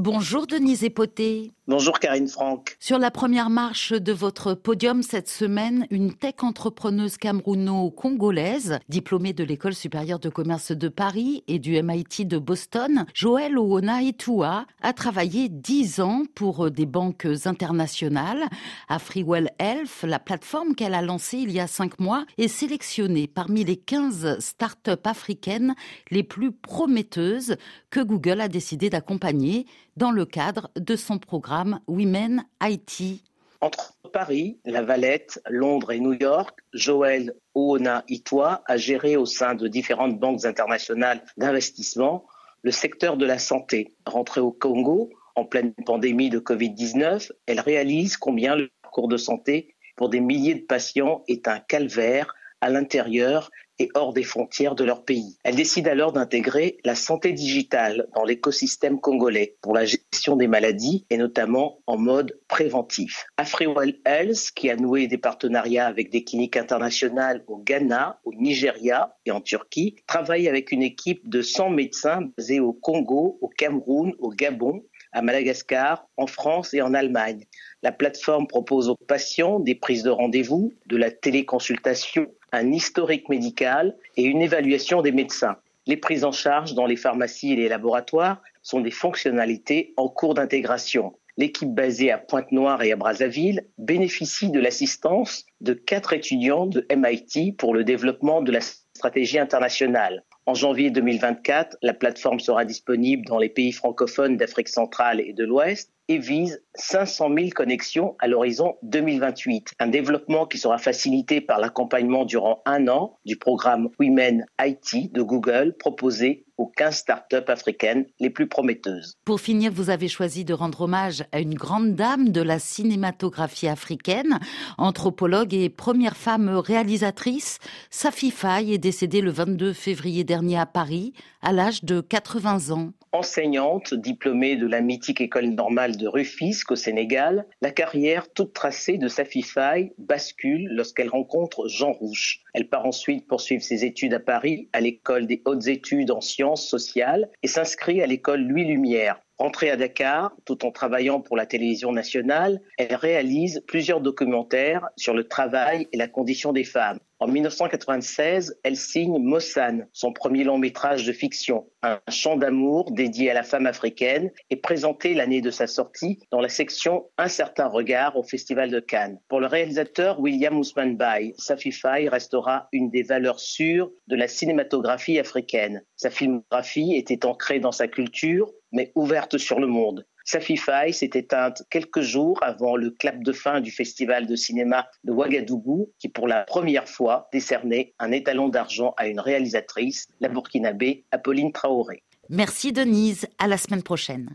Bonjour Denise Epoté. Bonjour Karine Franck. Sur la première marche de votre podium cette semaine, une tech entrepreneuse camerouno-congolaise, diplômée de l'École supérieure de commerce de Paris et du MIT de Boston, Joël Oona Itua a travaillé dix ans pour des banques internationales. À Freewell Health, la plateforme qu'elle a lancée il y a cinq mois, est sélectionnée parmi les 15 startups africaines les plus prometteuses que Google a décidé d'accompagner dans le cadre de son programme Women IT. Entre Paris, La Valette, Londres et New York, Joël Oona Itwa a géré au sein de différentes banques internationales d'investissement le secteur de la santé. Rentrée au Congo, en pleine pandémie de Covid-19, elle réalise combien le parcours de santé pour des milliers de patients est un calvaire à l'intérieur et hors des frontières de leur pays. Elle décide alors d'intégrer la santé digitale dans l'écosystème congolais pour la gestion des maladies et notamment en mode préventif. AfriWell Health, qui a noué des partenariats avec des cliniques internationales au Ghana, au Nigeria et en Turquie, travaille avec une équipe de 100 médecins basés au Congo, au Cameroun, au Gabon, à Madagascar, en France et en Allemagne. La plateforme propose aux patients des prises de rendez-vous, de la téléconsultation, un historique médical et une évaluation des médecins. Les prises en charge dans les pharmacies et les laboratoires sont des fonctionnalités en cours d'intégration. L'équipe basée à Pointe-Noire et à Brazzaville bénéficie de l'assistance de quatre étudiants de MIT pour le développement de la stratégie internationale. En janvier 2024, la plateforme sera disponible dans les pays francophones d'Afrique centrale et de l'Ouest et vise 500 000 connexions à l'horizon 2028. Un développement qui sera facilité par l'accompagnement durant un an du programme Women IT de Google proposé aux 15 startups africaines les plus prometteuses. Pour finir, vous avez choisi de rendre hommage à une grande dame de la cinématographie africaine, anthropologue et première femme réalisatrice. Safi Faye est décédée le 22 février dernier à Paris, à l'âge de 80 ans. Enseignante, diplômée de la mythique école normale de Rufisque au Sénégal, la carrière toute tracée de Safi Faye bascule lorsqu'elle rencontre Jean Rouche. Elle part ensuite poursuivre ses études à Paris, à l'école des hautes études en sciences sociales, et s'inscrit à l'école Louis Lumière. Rentrée à Dakar, tout en travaillant pour la télévision nationale, elle réalise plusieurs documentaires sur le travail et la condition des femmes. En 1996, elle signe Mossane, son premier long métrage de fiction, un chant d'amour dédié à la femme africaine et présenté l'année de sa sortie dans la section Un certain regard au Festival de Cannes. Pour le réalisateur William Ousmane Bay, Safi Faye restera une des valeurs sûres de la cinématographie africaine. Sa filmographie était ancrée dans sa culture, mais ouverte sur le monde. Safi Faye s'est éteinte quelques jours avant le clap de fin du festival de cinéma de Ouagadougou, qui pour la première fois décernait un étalon d'argent à une réalisatrice, la burkinabé Apolline Traoré. Merci Denise, à la semaine prochaine.